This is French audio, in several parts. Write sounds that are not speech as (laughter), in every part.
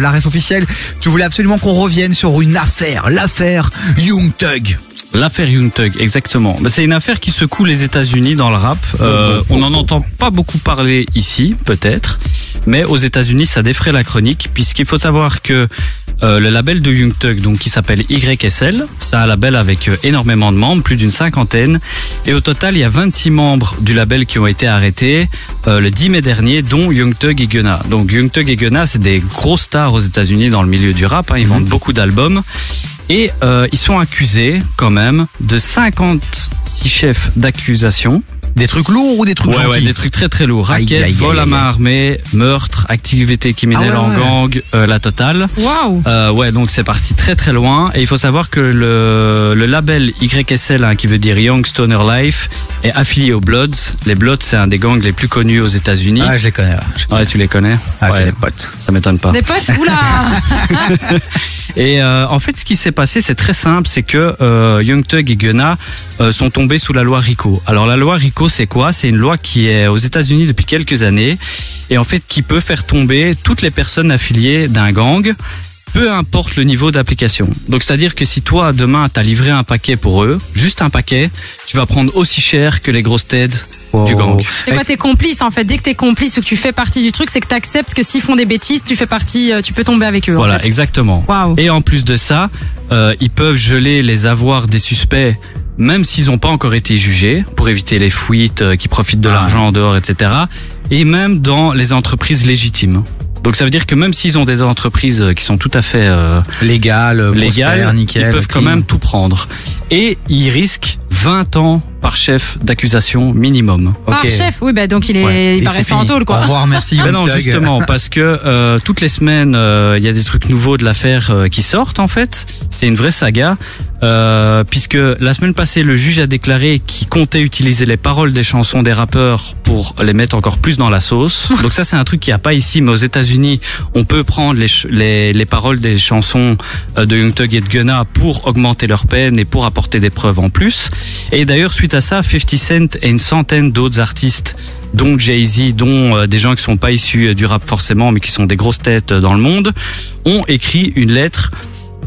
La ref officielle, tu voulais absolument qu'on revienne sur une affaire, l'affaire Young Thug. L'affaire Young Thug, exactement. Bah, c'est une affaire qui secoue les États-Unis dans le rap. Euh, on n'en entend pas beaucoup parler ici, peut-être, mais aux États-Unis, ça défraie la chronique, puisqu'il faut savoir que euh, le label de Young Thug, donc qui s'appelle YSL, c'est un label avec euh, énormément de membres, plus d'une cinquantaine, et au total, il y a 26 membres du label qui ont été arrêtés euh, le 10 mai dernier, dont Young Thug et Gunna. Donc Young Thug et Gunna, c'est des gros stars aux États-Unis dans le milieu du rap. hein, ils vendent beaucoup d'albums. Et euh, ils sont accusés quand même de 56 chefs d'accusation. Des trucs lourds ou des trucs Ouais, gentils ouais, des trucs très très lourds. Raquettes, aïe, vol à main armée, meurtre, activité criminelle Ah ouais, en gang, euh, la totale. Waouh Euh, ouais, donc c'est parti très très loin. Et il faut savoir que le, le label YSL, hein, qui veut dire Young Stoner Life, est affilié aux Bloods. Les Bloods, c'est un des gangs les plus connus aux États-Unis. Ah, je les connais. ouais, je connais. Ouais, tu les connais Ah, c'est Ouais, des potes. Ça m'étonne pas. Des potes Oula (laughs) (laughs) Et euh, en fait, ce qui s'est passé, c'est très simple, c'est que euh, Young Thug et Gunna euh, sont tombés sous la loi RICO. Alors la loi RICO, c'est quoi? C'est une loi qui est aux États-Unis depuis quelques années et en fait qui peut faire tomber toutes les personnes affiliées d'un gang. Peu importe le niveau d'application. Donc c'est-à-dire que si toi demain t'as livré un paquet pour eux, juste un paquet, tu vas prendre aussi cher que les grosses têtes du gang. C'est quoi tes complices en fait? Dès que t'es complice ou que tu fais partie du truc, c'est que t'acceptes que s'ils font des bêtises, tu fais partie, euh, tu peux tomber avec eux. en Voilà, fait. exactement. Waouh. Et en plus de ça, euh, ils peuvent geler les avoirs des suspects, même s'ils n'ont pas encore été jugés, pour éviter les fuites euh, qui profitent de Ah. l'argent en dehors, etc. Et même dans les entreprises légitimes. Donc ça veut dire que même s'ils ont des entreprises euh, qui sont tout à fait euh, Légal, légales, prospère, nickel. ils peuvent quand même tout prendre. Et ils risquent 20 ans par chef d'accusation minimum. Par chef, oui, bah donc il, est, Ouais. il va rester en tôle quoi. Au revoir, merci. (laughs) Ben non, justement, parce que euh, toutes les semaines, euh, il y a des trucs nouveaux de l'affaire euh, qui sortent en fait. C'est une vraie saga. Euh, puisque la semaine passée, le juge a déclaré qu'il comptait utiliser les paroles des chansons des rappeurs pour les mettre encore plus dans la sauce. (laughs) Donc ça, c'est un truc qu'il n'y a pas ici, mais aux États-Unis, on peut prendre les, les, les paroles des chansons euh, de Young Thug et de Gunna pour augmenter leur peine et pour apporter des preuves en plus. Et d'ailleurs, suite à ça, 50 Cent et une centaine d'autres artistes dont Jay-Z, dont euh, des gens qui sont pas issus euh, du rap forcément, mais qui sont des grosses têtes euh, dans le monde, ont écrit une lettre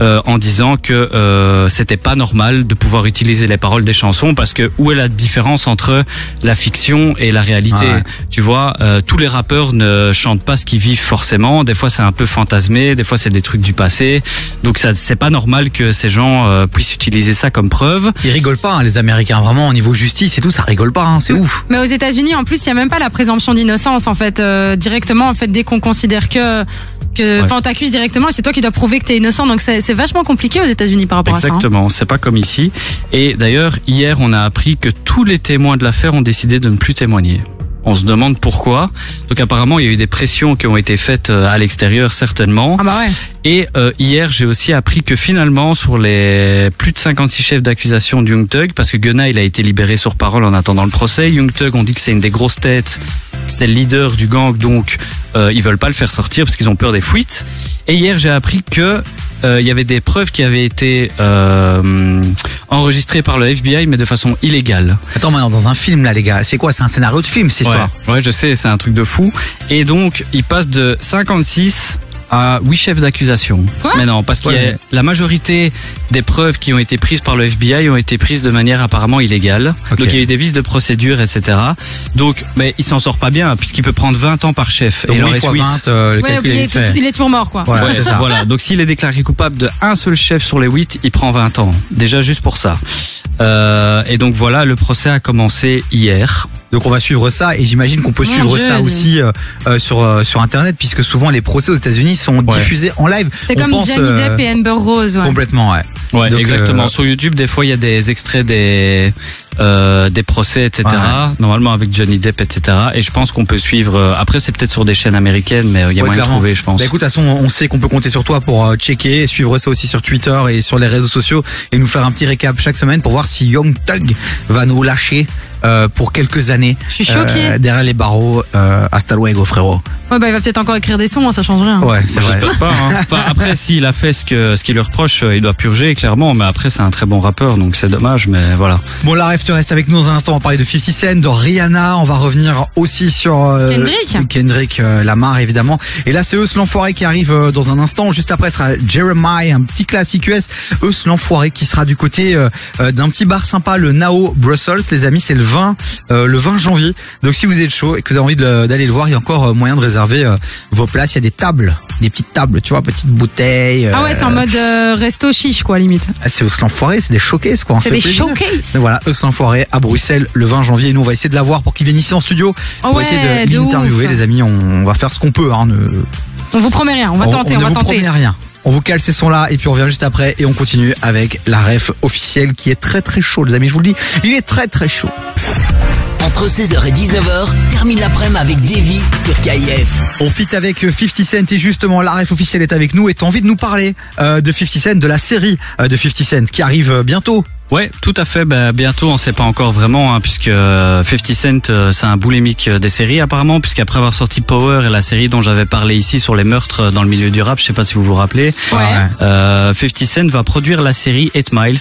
euh, en disant que euh, c'était pas normal de pouvoir utiliser les paroles des chansons parce que où est la différence entre la fiction et la réalité? Ouais. Tu vois, euh, tous les rappeurs ne chantent pas ce qu'ils vivent forcément. Des fois, c'est un peu fantasmé, des fois, c'est des trucs du passé. Donc, ça, c'est pas normal que ces gens euh, puissent utiliser ça comme preuve. Ils rigolent pas, hein, les Américains, vraiment, au niveau justice et tout, ça rigole pas, hein, c'est ouf. Mais aux États-Unis, en plus, il y a même pas la présomption d'innocence en fait. Euh, directement, en fait, dès qu'on considère que que, Ouais. enfin, on t'accuse directement, et c'est toi qui dois prouver que t'es innocent. Donc c'est c'est vachement compliqué aux États-Unis par rapport à ça. hein. Exactement, c'est pas comme ici. Et d'ailleurs, hier, on a appris que tous les témoins de l'affaire ont décidé de ne plus témoigner. On se demande pourquoi. Donc apparemment, il y a eu des pressions qui ont été faites euh, à l'extérieur, certainement. Ah bah ouais. Et euh, hier, j'ai aussi appris que finalement, sur les plus de 56 chefs d'accusation de Young Thug, parce que Gunna, il a été libéré sur parole en attendant le procès, Young Thug, on dit que c'est une des grosses têtes, c'est le leader du gang, donc euh, ils veulent pas le faire sortir parce qu'ils ont peur des fuites. Et hier, j'ai appris que euh, il y avait des preuves qui avaient été euh, enregistrées par le FBI, mais de façon illégale. Attends, maintenant, dans un film, là, les gars, c'est quoi? C'est un scénario de film, cette histoire? Ouais, ouais, je sais, c'est un truc de fou. Et donc, il passe de 56 à 8 chefs d'accusation. Quoi Mais non, parce qu'il y a Ouais. la majorité des preuves qui ont été prises par le FBI ont été prises de manière apparemment illégale. Ok. Donc il y a eu des vices de procédure, etc. Donc, mais il s'en sort pas bien puisqu'il peut prendre 20 ans par chef. Donc, et il en huit reste fois 8. 20, euh, le Ouais, calcul il, est fait. il est toujours mort quoi. Voilà, Ouais, c'est ça. voilà. Donc s'il est déclaré coupable de un seul chef sur les 8, il prend 20 ans. Déjà juste pour ça. Euh, et donc voilà, le procès a commencé hier. Donc on va suivre ça et j'imagine qu'on peut Mon suivre Dieu, ça Dieu. aussi euh, euh, sur euh, sur internet puisque souvent les procès aux États-Unis sont Ouais. diffusés en live. C'est comme pense, Johnny Depp et Amber Rose. Ouais. Complètement, ouais. Ouais, Donc, exactement. euh, Sur YouTube, des fois, il y a des extraits des euh, des procès, etc. Ouais. Normalement avec Johnny Depp, etc. Et je pense qu'on peut suivre. euh, après, c'est peut-être sur des chaînes américaines, mais euh, il y a Ouais, moyen de clairement. trouver, je pense. Bah écoute, de toute façon, on sait qu'on peut compter sur toi pour euh, checker, et suivre ça aussi sur Twitter et sur les réseaux sociaux et nous faire un petit récap chaque semaine pour voir si Young Thug va nous lâcher euh, pour quelques années. Je suis choquée. Euh, derrière les barreaux, euh, hasta luego, frérot. Ouais, bah, il va peut-être encore écrire des sons, hein, ça change rien. Ouais, c'est vrai. J'espère pas. hein. (laughs) Enfin, après, s'il a fait ce que ce qu'il lui reproche, euh, il doit purger clairement. Mais après, c'est un très bon rappeur, donc c'est dommage. Mais voilà. Bon, la rêve, tu restes avec nous dans un instant. On va parler de 50 Cent, de Rihanna. On va revenir aussi sur euh, Kendrick. Kendrick euh, Lamar, évidemment. Et là, c'est Eus l'enfoiré qui arrive euh, dans un instant. Juste après, ce sera Jeremiah, un petit classique US. Eus l'enfoiré qui sera du côté d'un petit bar sympa, le Nao Brussels. Les amis, c'est le 20, euh, le 20 janvier. Donc, si vous êtes chaud et que vous avez envie d'aller le voir, il y a encore euh, moyen de réserver euh, vos places. Il y a des tables, des petites tables, tu vois, petites bouteilles. Ah ouais, c'est en mode resto chiche, quoi, limite. Ah, c'est Eus l'enfoiré, c'est des showcases, quoi. on C'est des plaisir. showcases. Voilà, Eus l'enfoiré à Bruxelles le 20 janvier. Et nous, on va essayer de l'avoir pour qu'il vienne ici en studio. Oh pour ouais, essayer de de l'interviewer, les amis. On, on va faire ce qu'on peut. Hein, ne- On vous promet rien, on va tenter, on, ne va vous tenter. promet rien. On vous cale ces sons-là et puis on revient juste après et on continue avec la ref officielle qui est très très chaud, les amis. Je vous le dis, il est très très chaud. Entre 16h et 19h, termine l'après-midi avec Davy sur KIF. On fit avec euh, 50 Cent et justement la ref officielle est avec nous et t'as envie de nous parler euh, de 50 Cent, de la série euh, de 50 Cent qui arrive euh, bientôt. Ouais, tout à fait. Bah, bientôt, on sait pas encore vraiment, hein, puisque euh, 50 Cent, euh, c'est un boulimique euh, des séries apparemment, puisqu'après avoir sorti Power et la série dont j'avais parlé ici sur les meurtres euh, dans le milieu du rap, je sais pas si vous vous rappelez, Ouais. euh, 50 Cent va produire la série 8 Miles.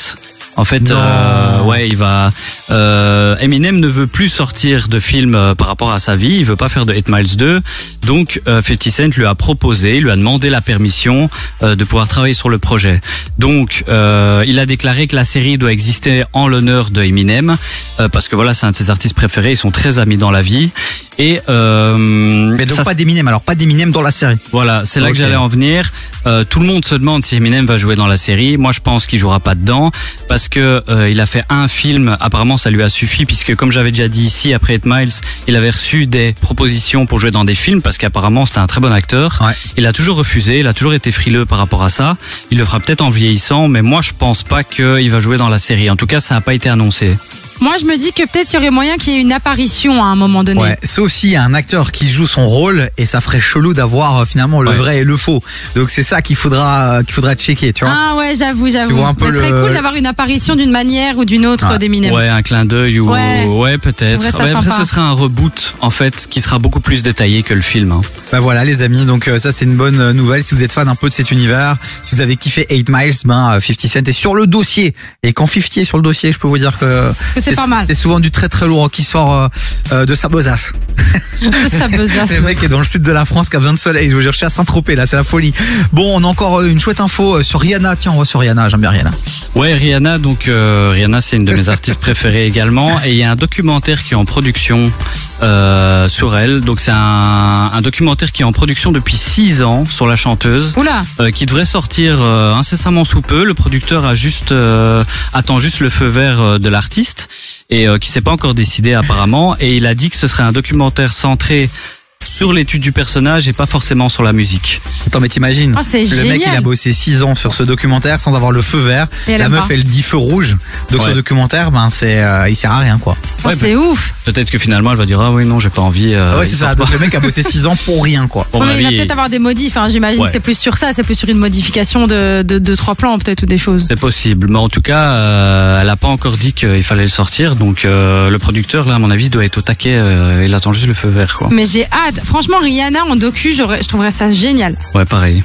En fait, euh, ouais, il va. Euh, Eminem ne veut plus sortir de film euh, par rapport à sa vie. Il veut pas faire de 8 Miles 2. Donc, euh, 50 Cent lui a proposé, lui a demandé la permission euh, de pouvoir travailler sur le projet. Donc, euh, il a déclaré que la série doit exister en l'honneur de Eminem euh, parce que voilà, c'est un de ses artistes préférés. Ils sont très amis dans la vie. Et euh, Mais donc ça, pas d'Eminem, alors pas d'Eminem dans la série. voilà, c'est là que j'allais en venir. Euh, tout le monde se demande si Eminem va jouer dans la série. Moi, je pense qu'il jouera pas dedans parce que euh, il a fait un film. Apparemment, ça lui a suffi puisque, comme j'avais déjà dit ici, après 8 Miles, il avait reçu des propositions pour jouer dans des films parce qu'apparemment c'était un très bon acteur. Ouais. Il a toujours refusé. Il a toujours été frileux par rapport à ça. Il le fera peut-être en vieillissant, mais moi, je pense pas qu'il va jouer dans la série. En tout cas, ça n'a pas été annoncé. Moi, je me dis que peut-être il y aurait moyen qu'il y ait une apparition à un moment donné. Ouais, sauf s'il y a un acteur qui joue son rôle et ça ferait chelou d'avoir euh, finalement le Ouais. vrai et le faux. Donc c'est ça qu'il faudra euh, qu'il faudra checker, tu vois. Ah ouais, j'avoue, j'avoue. vois un peu Ce serait le- cool d'avoir une apparition d'une manière ou d'une autre Ouais. d'Eminem. Ouais, un clin d'œil ou Ouais. ouais, peut-être. Ça après, ce sera un reboot en fait qui sera beaucoup plus détaillé que le film. hein. Bah voilà les amis, donc euh, ça c'est une bonne euh, nouvelle si vous êtes fan un peu de cet univers, si vous avez kiffé 8 Miles, ben euh, 50 Cent est sur le dossier. Et quand 50 est sur le dossier, je peux vous dire que Que c'est pas mal. C'est souvent du très très lourd qui sort euh, euh, de sa besace. (laughs) ça besace. Le mec est dans le sud de la France qui a besoin de soleil. Je veux dire, je suis à Saint-Tropez là, c'est la folie. Bon, on a encore euh, une chouette info euh, sur Rihanna. Tiens, on va sur Rihanna, j'aime bien Rihanna. Ouais, Rihanna, donc euh, Rihanna, c'est une de mes artistes préférées également, et il y a un documentaire qui est en production euh, sur elle. Donc c'est un, un documentaire qui est en production depuis six ans sur la chanteuse. Oula, euh, qui devrait sortir euh, incessamment sous peu. Le producteur a juste euh, attend juste le feu vert de l'artiste et euh, qui s'est pas encore décidé apparemment. Et il a dit que ce serait un documentaire centré sur l'étude du personnage et pas forcément sur la musique. Attends, mais t'imagines Oh, c'est Le mec, il a génial. bossé 6 ans sur ce documentaire sans avoir le feu vert. Et La meuf, pas. elle dit feu rouge. Donc ce Ouais. documentaire, ben c'est, euh, il sert à rien quoi. Oh, Ouais, c'est ouf. Peut-être que finalement elle va dire ah oui non j'ai pas envie. euh, ouais, c'est ça. Donc le mec a bossé 6 ans pour rien quoi. Bon, Ouais, il va peut-être avoir des modifs. Hein. J'imagine Ouais. que c'est plus sur ça, c'est plus sur une modification de, de, de trois plans peut-être ou des choses. C'est possible, mais en tout cas, euh, elle a pas encore dit qu'il fallait le sortir, donc euh, le producteur, là, à mon avis, doit être au taquet. euh, il attend juste le feu vert, quoi. Mais j'ai hâte. Franchement, Rihanna en docu, je trouverais ça génial. Ouais, pareil.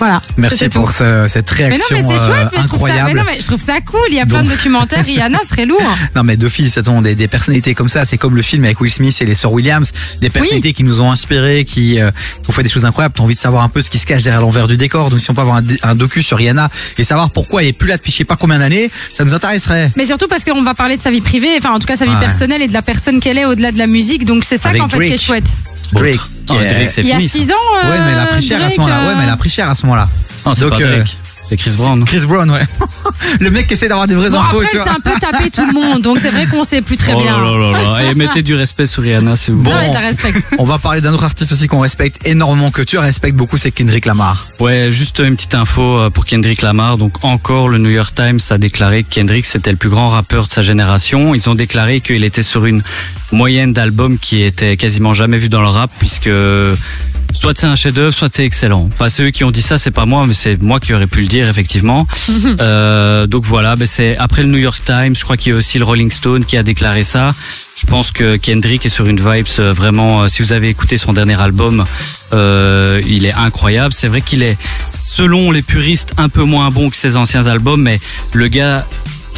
Voilà. Merci pour ce- cette Mais non, réaction mais c'est chouette. Mais je, trouve ça, mais incroyable. non, mais je trouve ça cool. Il y a plein Donc- de documentaires. Rihanna serait lourd. (laughs) Non mais d'office, attends, des, des personnalités comme ça, c'est comme le film avec Will Smith et les sœurs Williams, des personnalités qui nous ont inspirés, qui, euh, qui ont fait des choses incroyables. T'as envie de savoir un peu ce qui se cache derrière l'envers du décor. Donc si on peut avoir un, un docu sur Rihanna et savoir pourquoi elle est plus là depuis je sais pas combien d'années, ça nous intéresserait. Mais surtout parce qu'on va parler de sa vie privée, enfin en tout cas sa vie Ouais. personnelle et de la personne qu'elle est au-delà de la musique. Donc c'est ça qu'en fait qui est chouette. Drake. Non, qui est- Drake, c'est Il y a fini. ça. six ans. euh, Ouais, mais elle a pris cher à ce Drake, moment-là. Ouais, euh, mais elle a pris cher à ce moment-là. Non, c'est Donc, pas euh, Drake. C'est Chris Brown. Chris Brown, ouais. Le mec qui essaie d'avoir des vraies Bon, infos, après, s'est un peu tapé tout le monde, donc c'est vrai qu'on sait plus très oh bien. là là là là. Et mettez du respect sur Rihanna, c'est vous. Bon. Non, mais respecte. On va parler d'un autre artiste aussi qu'on respecte énormément, que tu respectes beaucoup, c'est Kendrick Lamar. Ouais, juste une petite info euh, pour Kendrick Lamar. Donc encore, le New York Times a déclaré que Kendrick c'était le plus grand rappeur de sa génération. Ils ont déclaré qu'il était sur une moyenne d'albums qui était quasiment jamais vue dans le rap, puisque soit c'est un chef-d'œuvre, soit c'est excellent. Enfin, c'est eux qui ont dit ça, c'est pas moi, mais c'est moi qui aurais pu le dire effectivement. (laughs) Euh, donc voilà, ben c'est après le New York Times, je crois qu'il y a aussi le Rolling Stone qui a déclaré ça. Je pense que Kendrick est sur une vibes euh, vraiment. euh, Si vous avez écouté son dernier album, euh, il est incroyable. C'est vrai qu'il est, selon les puristes, un peu moins bon que ses anciens albums, mais le gars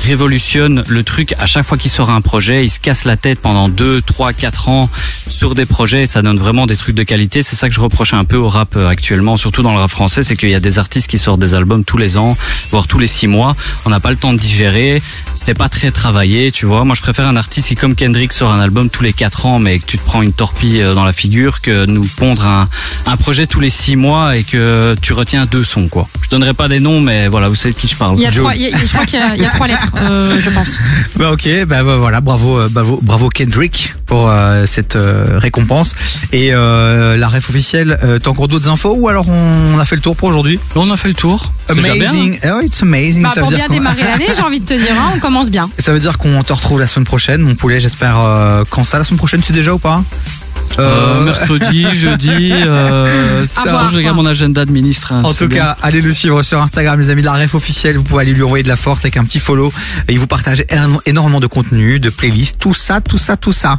révolutionne le truc à chaque fois qu'il sort un projet, il se casse la tête pendant 2, 3, 4 ans sur des projets et ça donne vraiment des trucs de qualité. C'est ça que je reproche un peu au rap euh, actuellement, surtout dans le rap français, c'est qu'il y a des artistes qui sortent des albums tous les ans, voire tous les 6 mois. On n'a pas le temps de digérer, c'est pas très travaillé, tu vois. Moi, je préfère un artiste qui, comme Kendrick, sort un album tous les 4 ans, mais que tu te prends une torpille euh, dans la figure, que nous pondre un, un projet tous les 6 mois et que tu retiens deux sons, quoi. Je donnerai pas des noms, mais voilà, vous savez de qui je parle. Il y a Joe. trois, il y a- je crois qu'il y a, il y a trois lettres, euh, je pense. (laughs) Bah ok, bah, bah, voilà, bravo, euh, bravo, bravo Kendrick pour euh, cette euh, récompense. Et euh, la ref officielle, euh, t'as encore d'autres infos ou alors on a fait le tour pour aujourd'hui? On a fait le tour. C'est déjà bien, hein. Amazing, oh, it's amazing. Bah, ça, pour veut dire bien démarrer (laughs) l'année, j'ai envie de te dire, hein, on commence bien. ça veut dire qu'on te retrouve la semaine prochaine, mon poulet. J'espère euh, quand ça, la semaine prochaine, c'est déjà ou pas? Euh, mercredi, (laughs) jeudi, euh, voir, que je regarde mon agenda de ministre. hein, En tout bien. cas, allez le suivre sur Instagram, les amis de la ref officielle. Vous pouvez aller lui envoyer de la force avec un petit follow. Il vous partage énormément de contenu, de playlists, tout ça, tout ça, tout ça.